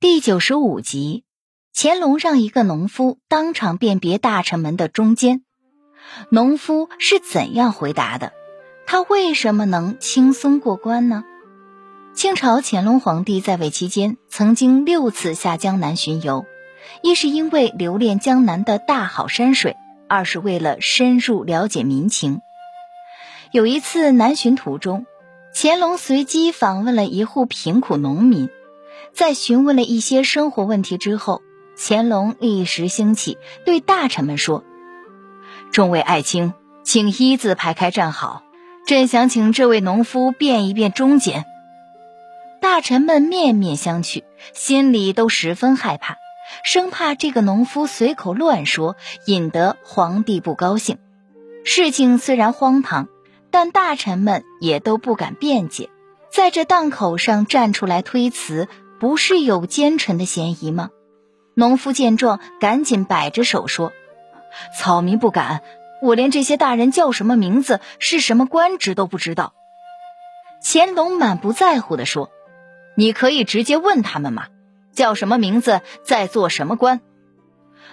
第九十五集，乾隆让一个农夫当场辨别大臣们的中间。农夫是怎样回答的？他为什么能轻松过关呢？清朝乾隆皇帝在位期间，曾经六次下江南巡游，一是因为留恋江南的大好山水，二是为了深入了解民情。有一次南巡途中，乾隆随机访问了一户贫苦农民。在询问了一些生活问题之后，乾隆一时兴起，对大臣们说：“众位爱卿，请一字排开站好，朕想请这位农夫辨一辨忠奸。”大臣们面面相觑，心里都十分害怕，生怕这个农夫随口乱说，引得皇帝不高兴。事情虽然荒唐，但大臣们也都不敢辩解，在这档口上站出来推辞。不是有奸臣的嫌疑吗？农夫见状，赶紧摆着手说：“草民不敢，我连这些大人叫什么名字、是什么官职都不知道。”乾隆满不在乎地说：“你可以直接问他们嘛，叫什么名字，在做什么官。”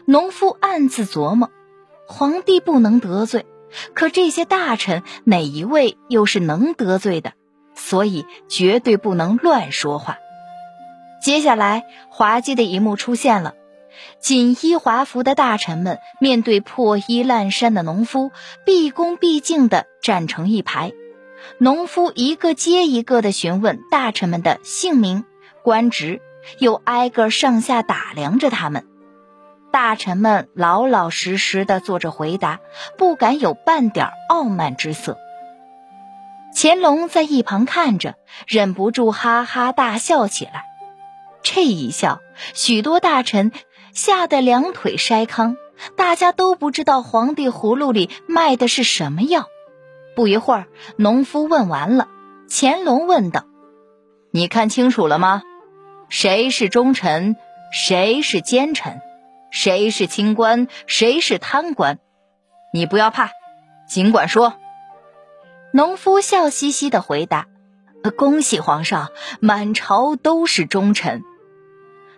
农夫暗自琢磨：皇帝不能得罪，可这些大臣哪一位又是能得罪的？所以绝对不能乱说话。接下来，滑稽的一幕出现了：锦衣华服的大臣们面对破衣烂衫的农夫，毕恭毕敬地站成一排。农夫一个接一个地询问大臣们的姓名、官职，又挨个上下打量着他们。大臣们老老实实地做着回答，不敢有半点傲慢之色。乾隆在一旁看着，忍不住哈哈大笑起来。这一笑，许多大臣吓得两腿筛糠，大家都不知道皇帝葫芦里卖的是什么药。不一会儿，农夫问完了，乾隆问道：“你看清楚了吗？谁是忠臣，谁是奸臣，谁是清官，谁是贪官？你不要怕，尽管说。”农夫笑嘻嘻的回答：“恭喜皇上，满朝都是忠臣。”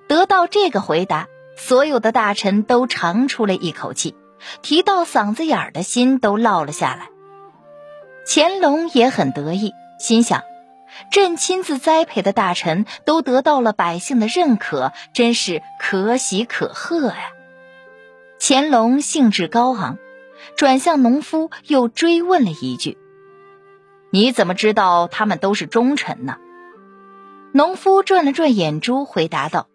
得到这个回答，所有的大臣都长出了一口气，提到嗓子眼儿的心都落了下来。乾隆也很得意，心想：朕亲自栽培的大臣都得到了百姓的认可，真是可喜可贺呀！乾隆兴致高昂，转向农夫又追问了一句：“你怎么知道他们都是忠臣呢？”农夫转了转眼珠，回答道。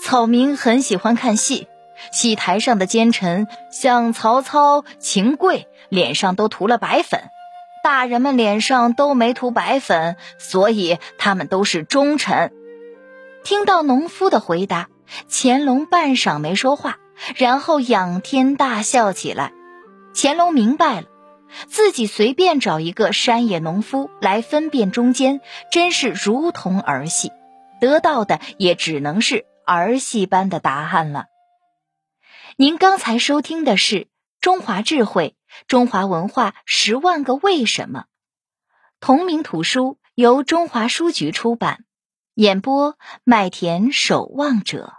草民很喜欢看戏，戏台上的奸臣像曹操、秦桧，脸上都涂了白粉；大人们脸上都没涂白粉，所以他们都是忠臣。听到农夫的回答，乾隆半晌没说话，然后仰天大笑起来。乾隆明白了，自己随便找一个山野农夫来分辨中间，真是如同儿戏，得到的也只能是。儿戏般的答案了。您刚才收听的是《中华智慧中华文化十万个为什么》，同名图书由中华书局出版，演播麦田守望者。